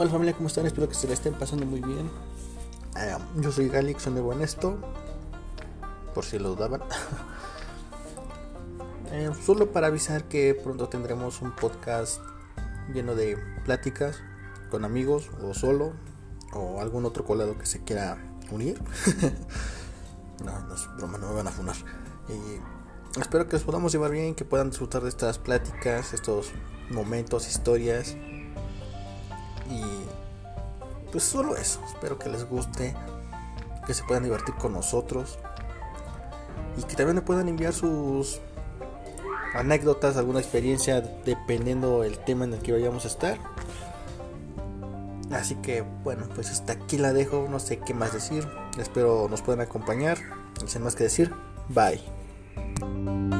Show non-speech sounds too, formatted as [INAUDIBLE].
Hola familia, ¿cómo están? Espero que se la estén pasando muy bien. Eh, yo soy Galix, soy nuevo en esto. Por si lo dudaban. [LAUGHS] Eh, solo para avisar que pronto tendremos un podcast lleno de pláticas con amigos o solo o algún otro colado que se quiera unir. [LAUGHS] no, no es broma, no me van a funar. Y espero que los podamos llevar bien, que puedan disfrutar de estas pláticas, estos momentos, historias. Y pues solo eso. Espero que les guste, que se puedan divertir con nosotros. Y que también me puedan enviar sus anécdotas, alguna experiencia, dependiendo el tema en el que vayamos a estar. Así que bueno, pues hasta aquí la dejo, no sé qué más decir. Espero nos puedan acompañar. sin más que decir, bye.